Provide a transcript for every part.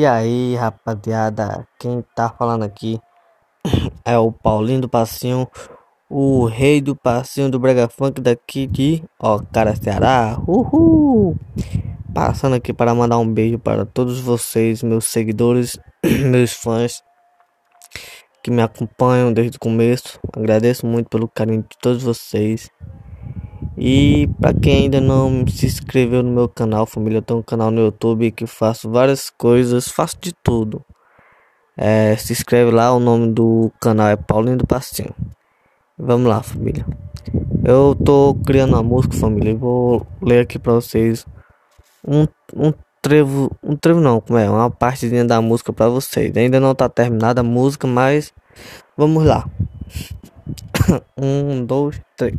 E aí, rapaziada, quem tá falando aqui é o Paulinho do Passinho, o rei do passinho do Brega Funk daqui de Ó, cara Ceará. Uhul! Passando aqui para mandar um beijo para todos vocês, meus seguidores, meus fãs que me acompanham desde o começo. Agradeço muito pelo carinho de todos vocês. E para quem ainda não se inscreveu no meu canal, família, eu tenho um canal no YouTube que faço várias coisas, faço de tudo. É, se inscreve lá, o nome do canal é Paulinho do Pastinho. Vamos lá, família. Eu tô criando uma música, família, e vou ler aqui para vocês um, um trevo, um trevo não, como é, uma partezinha da música para vocês. Ainda não tá terminada a música, mas vamos lá. um, dois, três.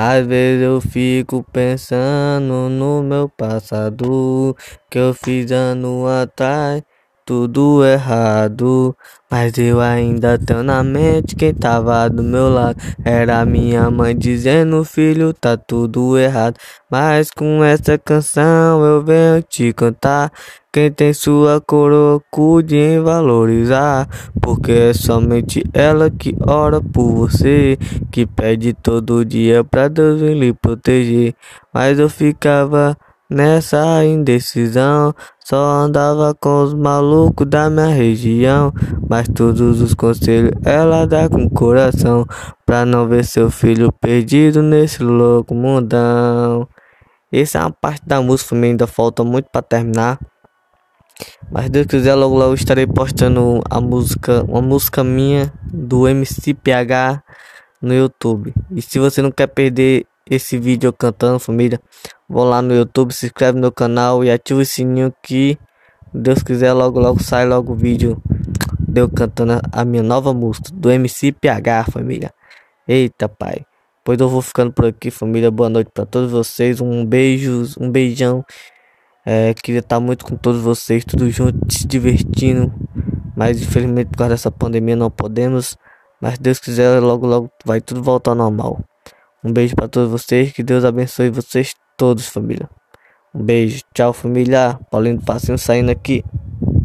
Às vezes eu fico pensando no meu passado que eu fiz ano atrás, tudo errado. Mas eu ainda tenho na mente quem tava do meu lado. Era minha mãe dizendo: Filho, tá tudo errado. Mas com essa canção eu venho te cantar. Quem tem sua coroa, cuide em valorizar. Porque é somente ela que ora por você. Que pede todo dia pra Deus lhe proteger. Mas eu ficava Nessa indecisão, só andava com os malucos da minha região. Mas todos os conselhos ela dá com coração. Pra não ver seu filho perdido nesse louco mundão. Essa é uma parte da música, ainda falta muito para terminar. Mas Deus quiser, logo logo estarei postando a música, uma música minha do MC PH no YouTube. E se você não quer perder esse vídeo cantando, família, vão lá no YouTube, se inscreve no meu canal e ativa o sininho que Deus quiser logo logo sai logo o vídeo deu cantando a minha nova música do MC PH, família. Eita, pai. Pois eu vou ficando por aqui, família. Boa noite para todos vocês. Um beijo, um beijão. É, queria estar muito com todos vocês, tudo junto, se divertindo. Mas infelizmente por causa dessa pandemia não podemos. Mas Deus quiser, logo logo vai tudo voltar ao normal. Um beijo para todos vocês, que Deus abençoe vocês todos, família. Um beijo, tchau família. Paulinho do Passinho saindo aqui.